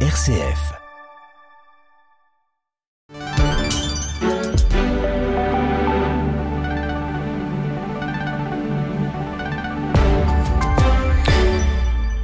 RCF.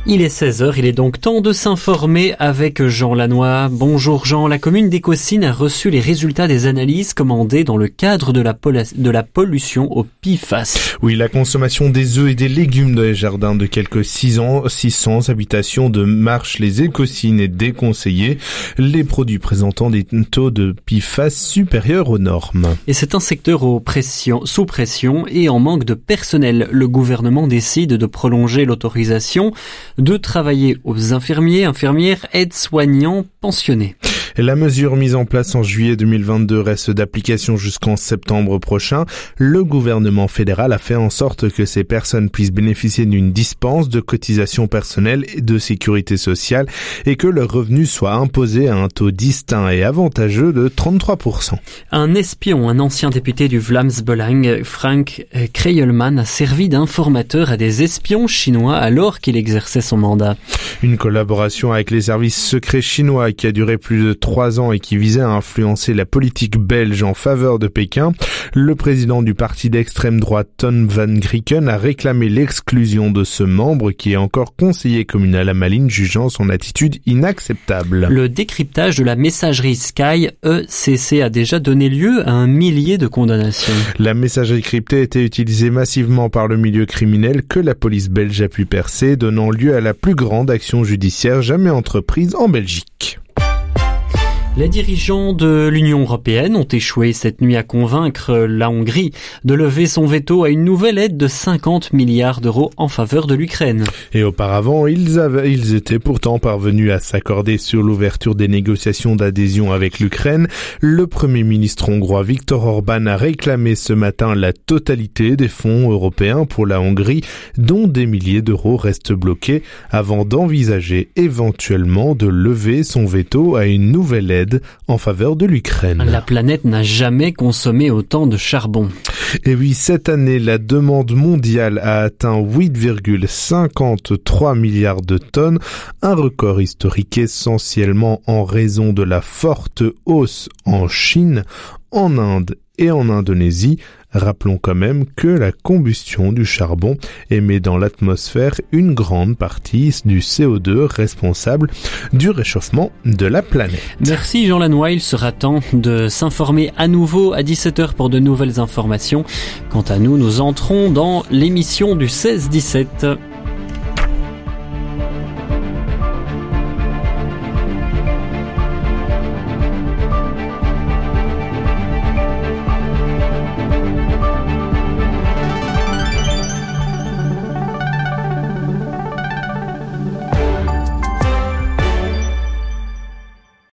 Il est 16h, il est donc temps de s'informer avec Jean Lannoy. Bonjour Jean, la commune d'Écosine a reçu les résultats des analyses commandées dans le cadre de la, de la pollution au PIFAS. Oui, la consommation des œufs et des légumes dans les jardins de quelques 600, 600 habitations de Marche les Écosines est déconseillé. Les produits présentant des taux de PIFAS supérieurs aux normes. Et c'est un secteur aux pression, sous pression et en manque de personnel. Le gouvernement décide de prolonger l'autorisation de travailler aux infirmiers, infirmières, aides-soignants, pensionnés. La mesure mise en place en juillet 2022 reste d'application jusqu'en septembre prochain. Le gouvernement fédéral a fait en sorte que ces personnes puissent bénéficier d'une dispense de cotisation personnelle et de sécurité sociale et que leur revenu soit imposé à un taux distinct et avantageux de 33%. Un espion, un ancien député du Vlaams-Belang, Frank Kreyelman, a servi d'informateur à des espions chinois alors qu'il exerçait son mandat. Une collaboration avec les services secrets chinois qui a duré plus de trois ans et qui visait à influencer la politique belge en faveur de Pékin, le président du parti d'extrême droite Ton Van Grieken a réclamé l'exclusion de ce membre qui est encore conseiller communal à Malines jugeant son attitude inacceptable. Le décryptage de la messagerie Sky ECC a déjà donné lieu à un millier de condamnations. La messagerie cryptée a été utilisée massivement par le milieu criminel que la police belge a pu percer, donnant lieu à la plus grande action judiciaire jamais entreprise en Belgique. Les dirigeants de l'Union européenne ont échoué cette nuit à convaincre la Hongrie de lever son veto à une nouvelle aide de 50 milliards d'euros en faveur de l'Ukraine. Et auparavant, ils, avaient, ils étaient pourtant parvenus à s'accorder sur l'ouverture des négociations d'adhésion avec l'Ukraine. Le premier ministre hongrois Viktor Orban a réclamé ce matin la totalité des fonds européens pour la Hongrie, dont des milliers d'euros restent bloqués, avant d'envisager éventuellement de lever son veto à une nouvelle aide en faveur de l'Ukraine. La planète n'a jamais consommé autant de charbon. Et oui, cette année, la demande mondiale a atteint 8,53 milliards de tonnes, un record historique essentiellement en raison de la forte hausse en Chine, en Inde et en Indonésie, rappelons quand même que la combustion du charbon émet dans l'atmosphère une grande partie du CO2 responsable du réchauffement de la planète. Merci Jean Lanois, il sera temps de s'informer à nouveau à 17h pour de nouvelles informations. Quant à nous, nous entrons dans l'émission du 16-17.